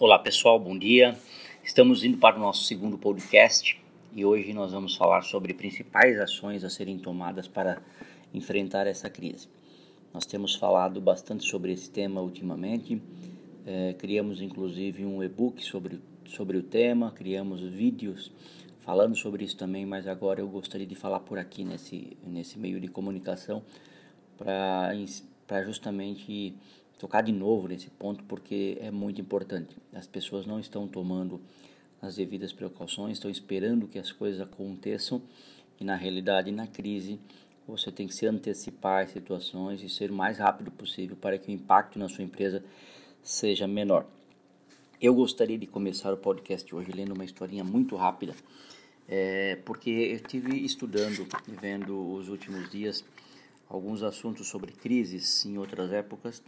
Olá pessoal, bom dia. Estamos indo para o nosso segundo podcast e hoje nós vamos falar sobre principais ações a serem tomadas para enfrentar essa crise. Nós temos falado bastante sobre esse tema ultimamente, é, criamos inclusive um e-book sobre, sobre o tema, criamos vídeos falando sobre isso também, mas agora eu gostaria de falar por aqui nesse, nesse meio de comunicação para justamente tocar de novo nesse ponto porque é muito importante. As pessoas não estão tomando as devidas precauções, estão esperando que as coisas aconteçam e na realidade na crise você tem que se antecipar às situações e ser o mais rápido possível para que o impacto na sua empresa seja menor. Eu gostaria de começar o podcast hoje lendo uma historinha muito rápida, é, porque eu estive estudando e vendo os últimos dias alguns assuntos sobre crises em outras épocas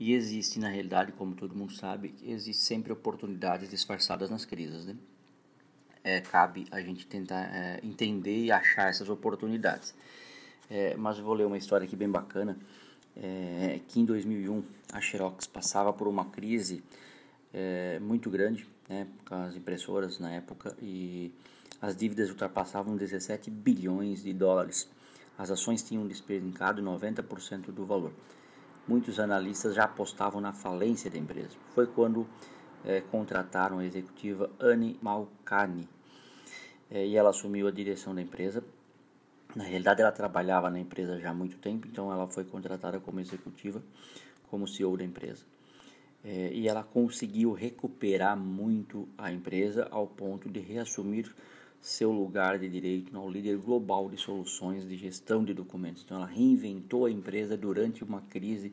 e existe, na realidade, como todo mundo sabe, existe sempre oportunidades disfarçadas nas crises, né? É, cabe a gente tentar é, entender e achar essas oportunidades. É, mas eu vou ler uma história aqui bem bacana, é, que em 2001 a Xerox passava por uma crise é, muito grande, né, com as impressoras na época, e as dívidas ultrapassavam 17 bilhões de dólares. As ações tinham despencado 90% do valor muitos analistas já apostavam na falência da empresa. Foi quando é, contrataram a executiva Anne Malkani é, e ela assumiu a direção da empresa. Na realidade, ela trabalhava na empresa já há muito tempo, então ela foi contratada como executiva, como CEO da empresa. É, e ela conseguiu recuperar muito a empresa ao ponto de reassumir seu lugar de direito ao líder global de soluções de gestão de documentos. Então, ela reinventou a empresa durante uma crise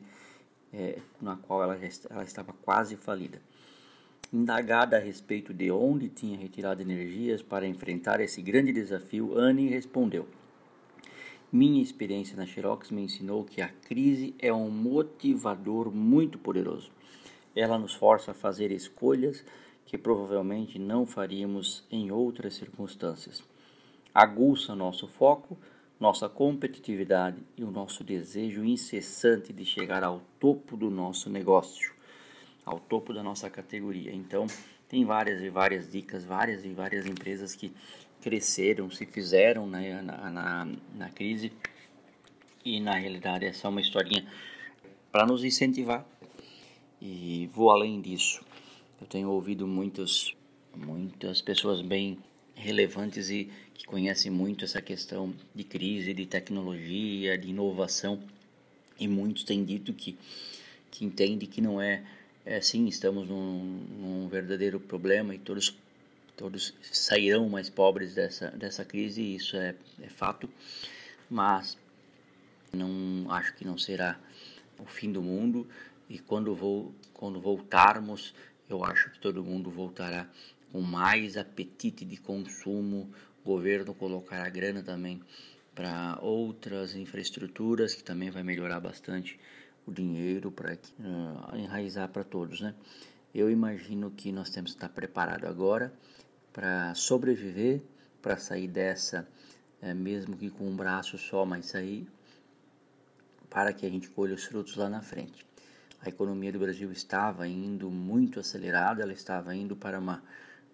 é, na qual ela, ela estava quase falida. Indagada a respeito de onde tinha retirado energias para enfrentar esse grande desafio, Anne respondeu: Minha experiência na Xerox me ensinou que a crise é um motivador muito poderoso. Ela nos força a fazer escolhas que provavelmente não faríamos em outras circunstâncias. Aguça nosso foco, nossa competitividade e o nosso desejo incessante de chegar ao topo do nosso negócio, ao topo da nossa categoria. Então, tem várias e várias dicas, várias e várias empresas que cresceram, se fizeram né, na, na, na crise e na realidade essa é uma historinha para nos incentivar. E vou além disso. Eu tenho ouvido muitas, muitas pessoas bem relevantes e que conhecem muito essa questão de crise, de tecnologia, de inovação, e muitos têm dito que, que entende que não é, é sim, estamos num, num verdadeiro problema e todos todos sairão mais pobres dessa, dessa crise, isso é, é fato, mas não acho que não será o fim do mundo e quando, vou, quando voltarmos eu acho que todo mundo voltará com mais apetite de consumo. O governo colocará grana também para outras infraestruturas, que também vai melhorar bastante o dinheiro para uh, enraizar para todos, né? Eu imagino que nós temos que estar preparados agora para sobreviver, para sair dessa, é, mesmo que com um braço só, mas sair, para que a gente colhe os frutos lá na frente a economia do Brasil estava indo muito acelerada, ela estava indo para uma,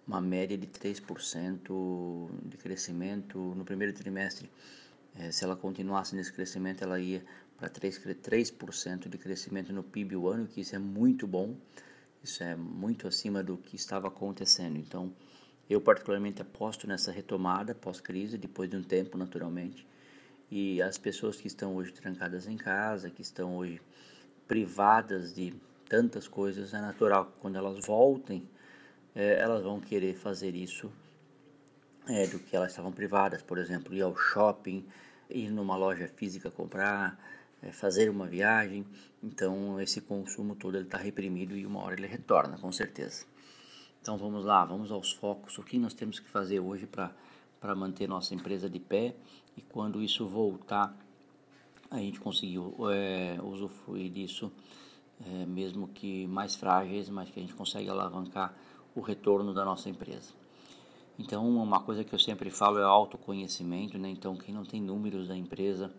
uma média de 3% de crescimento no primeiro trimestre. É, se ela continuasse nesse crescimento, ela ia para 3%, 3 de crescimento no PIB o ano, que isso é muito bom, isso é muito acima do que estava acontecendo. Então, eu particularmente aposto nessa retomada pós-crise, depois de um tempo, naturalmente. E as pessoas que estão hoje trancadas em casa, que estão hoje privadas de tantas coisas, é natural que quando elas voltem, é, elas vão querer fazer isso é, do que elas estavam privadas, por exemplo, ir ao shopping, ir numa loja física comprar, é, fazer uma viagem. Então, esse consumo todo está reprimido e uma hora ele retorna, com certeza. Então, vamos lá, vamos aos focos. O que nós temos que fazer hoje para manter nossa empresa de pé e quando isso voltar a gente conseguiu é, usufruir disso, é, mesmo que mais frágeis, mas que a gente consegue alavancar o retorno da nossa empresa. Então, uma coisa que eu sempre falo é autoconhecimento, né? Então, quem não tem números da empresa,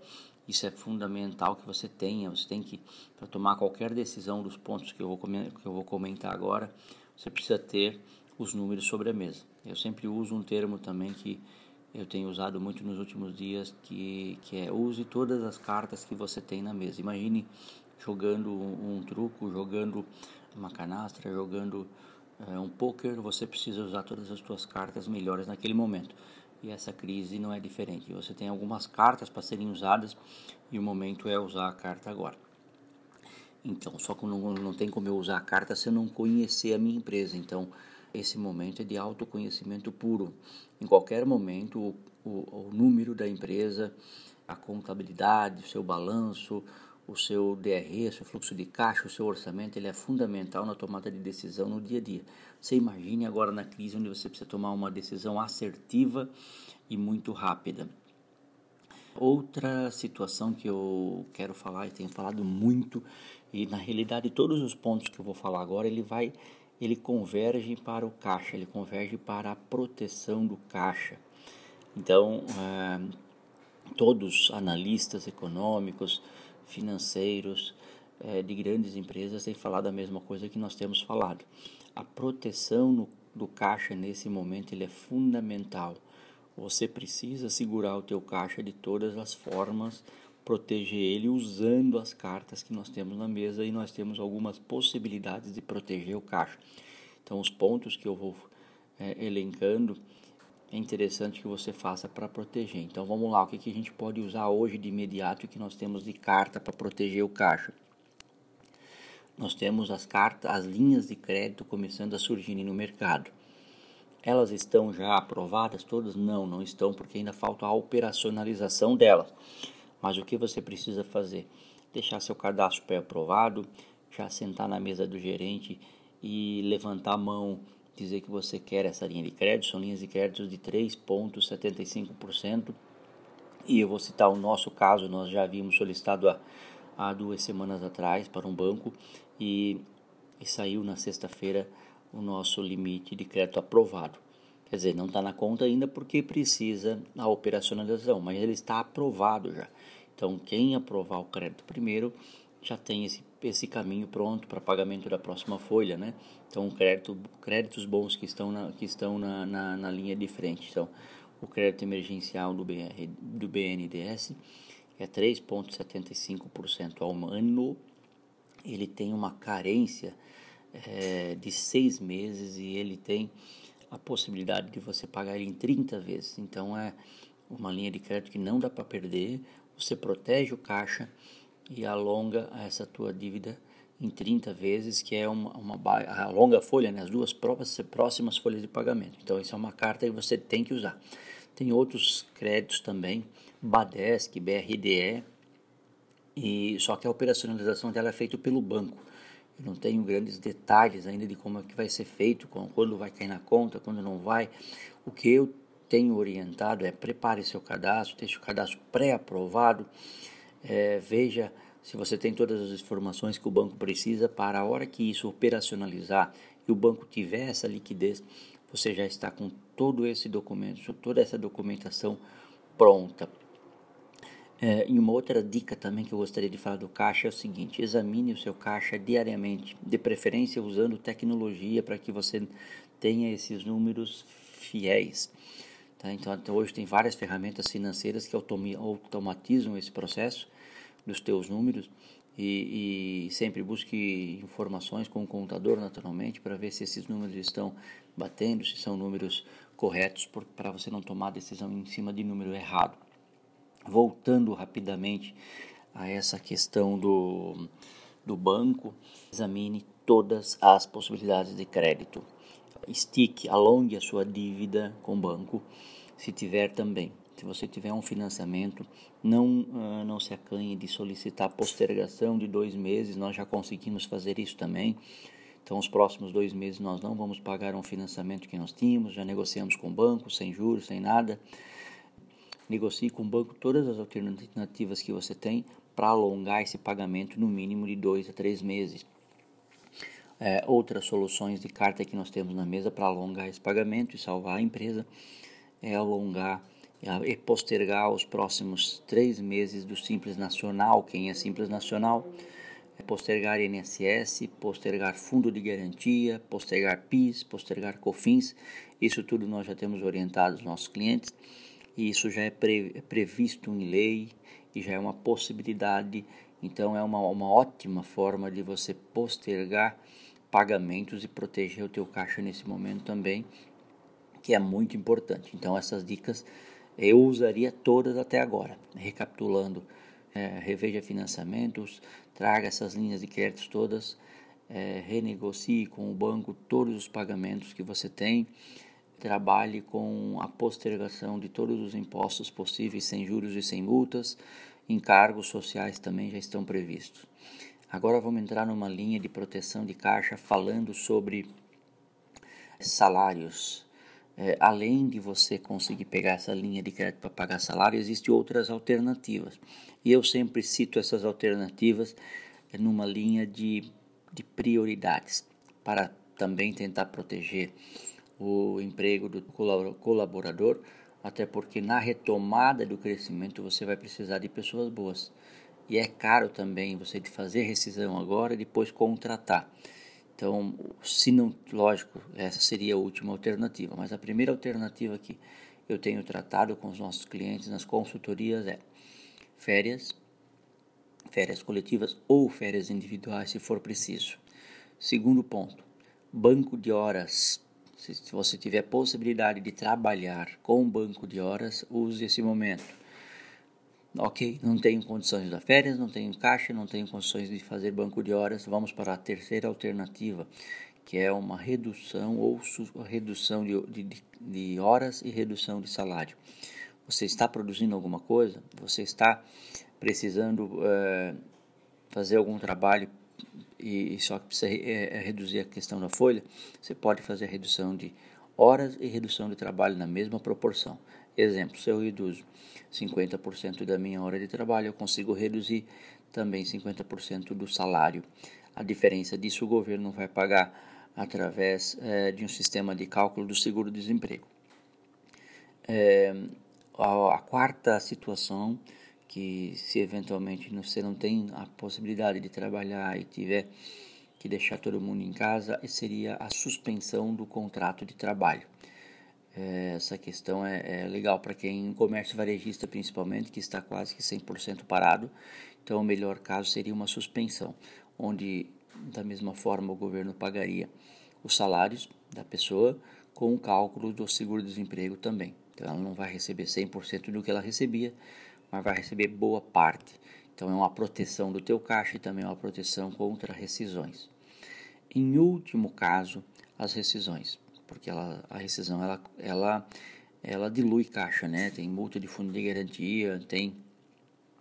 Isso é fundamental que você tenha. Você tem que, para tomar qualquer decisão dos pontos que eu, vou, que eu vou comentar agora, você precisa ter os números sobre a mesa. Eu sempre uso um termo também que eu tenho usado muito nos últimos dias, que, que é use todas as cartas que você tem na mesa. Imagine jogando um, um truco, jogando uma canastra, jogando é, um poker, você precisa usar todas as suas cartas melhores naquele momento. E essa crise não é diferente. Você tem algumas cartas para serem usadas e o momento é usar a carta agora. Então, só que não, não tem como eu usar a carta se eu não conhecer a minha empresa. Então, esse momento é de autoconhecimento puro. Em qualquer momento, o, o, o número da empresa, a contabilidade, o seu balanço, o seu DRE, o seu fluxo de caixa, o seu orçamento, ele é fundamental na tomada de decisão no dia a dia. Você imagine agora na crise onde você precisa tomar uma decisão assertiva e muito rápida. Outra situação que eu quero falar e tenho falado muito e na realidade todos os pontos que eu vou falar agora ele vai ele converge para o caixa, ele converge para a proteção do caixa. Então, eh, todos analistas econômicos, financeiros é, de grandes empresas têm falado a mesma coisa que nós temos falado. A proteção do caixa nesse momento ele é fundamental. Você precisa segurar o teu caixa de todas as formas, proteger ele usando as cartas que nós temos na mesa e nós temos algumas possibilidades de proteger o caixa. Então os pontos que eu vou é, elencando é interessante que você faça para proteger. Então vamos lá, o que, que a gente pode usar hoje de imediato e que nós temos de carta para proteger o caixa? Nós temos as cartas, as linhas de crédito começando a surgir no mercado. Elas estão já aprovadas todas? Não, não estão porque ainda falta a operacionalização delas. Mas o que você precisa fazer? Deixar seu cadastro pré-aprovado, já sentar na mesa do gerente e levantar a mão dizer que você quer essa linha de crédito, são linhas de crédito de 3,75%. E eu vou citar o nosso caso, nós já havíamos solicitado há, há duas semanas atrás para um banco e, e saiu na sexta-feira o nosso limite de crédito aprovado. Quer dizer, não está na conta ainda porque precisa a operacionalização, mas ele está aprovado já. Então, quem aprovar o crédito primeiro já tem esse, esse caminho pronto para pagamento da próxima folha, né? Então, crédito, créditos bons que estão, na, que estão na, na, na linha de frente. Então, o crédito emergencial do, BR, do BNDES é 3,75% ao ano. Ele tem uma carência é, de seis meses e ele tem a possibilidade de você pagar ele em 30 vezes. Então, é uma linha de crédito que não dá para perder. Você protege o caixa e alonga essa tua dívida em 30 vezes, que é uma, uma a longa folha, né, as duas próprias, próximas folhas de pagamento. Então, isso é uma carta que você tem que usar. Tem outros créditos também, Badesc, BRDE, e só que a operacionalização dela é feita pelo banco. Eu não tenho grandes detalhes ainda de como é que vai ser feito, quando vai cair na conta, quando não vai. O que eu tenho orientado é prepare seu cadastro, deixe o cadastro pré-aprovado, é, veja se você tem todas as informações que o banco precisa para a hora que isso operacionalizar e o banco tiver essa liquidez, você já está com todo esse documento, toda essa documentação pronta. É, e uma outra dica também que eu gostaria de falar do caixa é o seguinte: examine o seu caixa diariamente, de preferência usando tecnologia para que você tenha esses números fiéis. Tá? Então, até hoje tem várias ferramentas financeiras que automatizam esse processo dos teus números e, e, sempre busque informações com o contador naturalmente para ver se esses números estão batendo, se são números corretos para você não tomar decisão em cima de número errado. Voltando rapidamente a essa questão do, do banco, examine todas as possibilidades de crédito. Estique, alongue a sua dívida com o banco, se tiver também. Se você tiver um financiamento, não, uh, não se acanhe de solicitar postergação de dois meses, nós já conseguimos fazer isso também. Então, os próximos dois meses nós não vamos pagar um financiamento que nós tínhamos, já negociamos com o banco, sem juros, sem nada. Negocie com o banco todas as alternativas que você tem para alongar esse pagamento no mínimo de dois a três meses. É, outras soluções de carta que nós temos na mesa para alongar esse pagamento e salvar a empresa é alongar e postergar os próximos três meses do Simples Nacional, quem é Simples Nacional, é postergar INSS, postergar Fundo de Garantia, postergar PIS, postergar COFINS, isso tudo nós já temos orientado os nossos clientes e isso já é, é previsto em lei e já é uma possibilidade, então é uma, uma ótima forma de você postergar pagamentos e proteger o teu caixa nesse momento também, que é muito importante. Então essas dicas eu usaria todas até agora. Recapitulando, é, reveja financiamentos, traga essas linhas de créditos todas, é, renegocie com o banco todos os pagamentos que você tem, trabalhe com a postergação de todos os impostos possíveis sem juros e sem multas, encargos sociais também já estão previstos. Agora vamos entrar numa linha de proteção de caixa falando sobre salários. É, além de você conseguir pegar essa linha de crédito para pagar salário, existem outras alternativas. E eu sempre cito essas alternativas numa linha de, de prioridades, para também tentar proteger o emprego do colaborador, até porque na retomada do crescimento você vai precisar de pessoas boas. E é caro também você fazer rescisão agora e depois contratar. Então, se não, lógico, essa seria a última alternativa, mas a primeira alternativa que eu tenho tratado com os nossos clientes nas consultorias é férias, férias coletivas ou férias individuais, se for preciso. Segundo ponto, banco de horas. Se você tiver possibilidade de trabalhar com banco de horas, use esse momento. Ok, não tenho condições da férias, não tenho caixa, não tenho condições de fazer banco de horas, vamos para a terceira alternativa, que é uma redução ou redução de, de, de horas e redução de salário. Você está produzindo alguma coisa, você está precisando uh, fazer algum trabalho e, só que precisa é, reduzir a questão da folha, você pode fazer a redução de horas e redução de trabalho na mesma proporção. Exemplo, se eu reduzo 50% da minha hora de trabalho, eu consigo reduzir também 50% do salário. A diferença disso o governo vai pagar através é, de um sistema de cálculo do seguro-desemprego. É, a, a, quarta situação, que se eventualmente você não tem a possibilidade de trabalhar e tiver que deixar todo mundo em casa, seria a suspensão do contrato de trabalho. É, essa questão é, é legal para quem comércio varejista principalmente que está quase que 100% parado então o melhor caso seria uma suspensão onde da mesma forma o governo pagaria os salários da pessoa com o cálculo do seguro-desemprego também então ela não vai receber 100% do que ela recebia mas vai receber boa parte então é uma proteção do teu caixa e também é uma proteção contra rescisões em último caso as rescisões porque ela, a rescisão ela, ela, ela dilui caixa, né? Tem multa de fundo de garantia, tem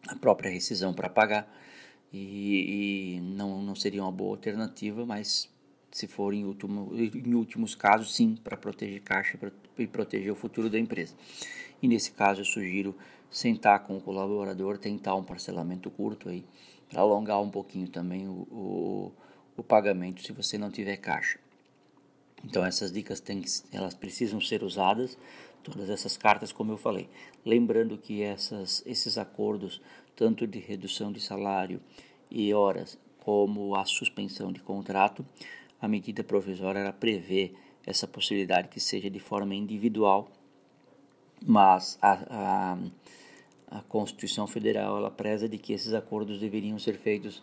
a própria rescisão para pagar e, e, não, não seria uma boa alternativa, mas se for em, último, em últimos casos, sim, para proteger caixa e proteger o futuro da empresa. E nesse caso eu sugiro sentar com o colaborador, tentar um parcelamento curto aí, para alongar um pouquinho também o, o, o pagamento se você não tiver caixa. Então essas dicas elas precisam ser usadas, todas essas cartas como eu falei. Lembrando que essas, esses acordos, tanto de redução de salário e horas, como a suspensão de contrato, a medida provisória ela prevê essa possibilidade que seja de forma individual, mas a, a, a Constituição Federal ela preza de que esses acordos deveriam ser feitos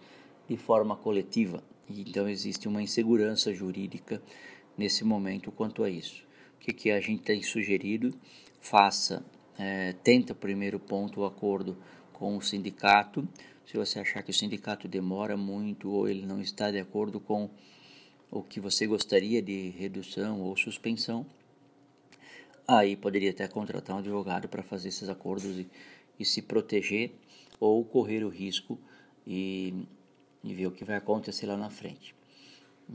de forma coletiva. Então existe uma insegurança jurídica nesse momento quanto a isso. O que, que a gente tem sugerido? Faça, é, tenta primeiro ponto o acordo com o sindicato. Se você achar que o sindicato demora muito ou ele não está de acordo com o que você gostaria de redução ou suspensão, aí poderia até contratar um advogado para fazer esses acordos e, e, se proteger ou correr o risco e, e ver o que vai acontecer lá na frente.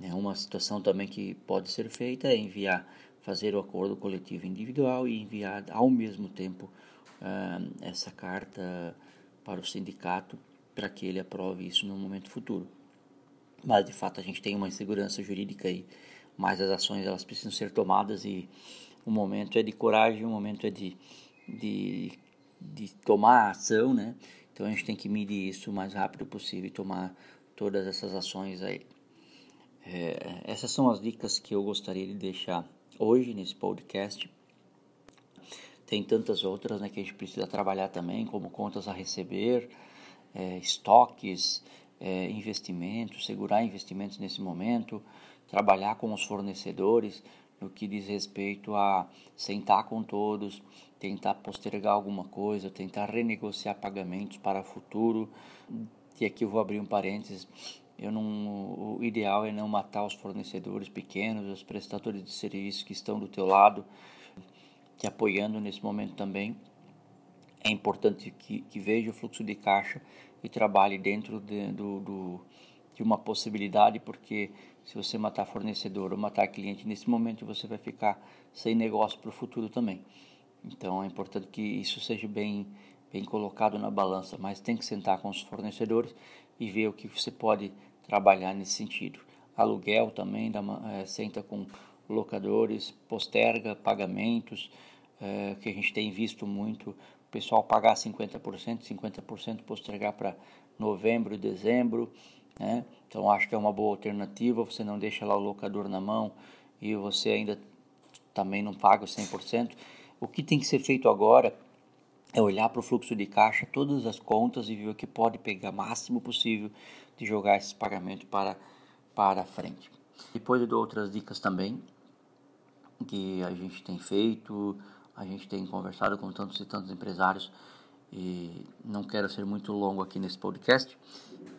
É uma situação também que pode ser feita é enviar, fazer o acordo coletivo individual e enviar ao mesmo tempo uh, essa carta para o sindicato para que ele aprove isso no momento futuro. Mas de fato a gente tem uma insegurança jurídica aí, mas as ações elas precisam ser tomadas e o momento é de coragem, o momento é de de, de tomar ação, né? Então a gente tem que medir isso o mais rápido possível e tomar todas essas ações aí. É, essas são as dicas que eu gostaria de deixar hoje nesse podcast. Tem tantas outras né, que a gente precisa trabalhar também, como contas a receber, é, estoques, é, investimentos, segurar investimentos nesse momento, trabalhar com os fornecedores no que diz respeito a sentar com todos, tentar postergar alguma coisa, tentar renegociar pagamentos para o futuro. E aqui eu vou abrir um parênteses. Eu não, o ideal é não matar os fornecedores pequenos, os prestadores de serviço que estão do teu lado, te apoiando nesse momento também. É importante que, que veja o fluxo de caixa e trabalhe dentro de, do, do, de uma possibilidade, porque se você matar fornecedor ou matar cliente nesse momento, você vai ficar sem negócio para o futuro também. Então é importante que isso seja bem, bem colocado na balança, mas tem que sentar com os fornecedores e ver o que você pode trabalhar nesse sentido. Aluguel também, dá uma, é, senta com locadores, posterga pagamentos, é, que a gente tem visto muito, o pessoal pagar 50%, 50% postergar para novembro, dezembro, né? Então acho que é uma boa alternativa, você não deixa lá o locador na mão e você ainda também não paga 100%. O que tem que ser feito agora é olhar para o fluxo de caixa, todas as contas e ver o que pode pegar máximo possível de jogar esses pagamentos para, para frente. Depois eu dou outras dicas também que a gente tem feito, a gente tem conversado com tantos e tantos empresários e não quero ser muito longo aqui nesse podcast.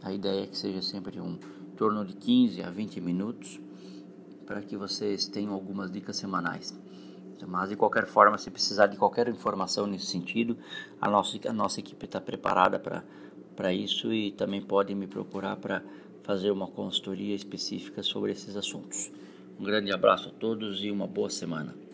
A ideia é que seja sempre um torno de 15 a 20 minutos para que vocês tenham algumas dicas semanais. Mas de qualquer forma, se precisar de qualquer informação nesse sentido, a nossa, a nossa equipe está preparada para isso e também pode me procurar para fazer uma consultoria específica sobre esses assuntos. Um grande abraço a todos e uma boa semana.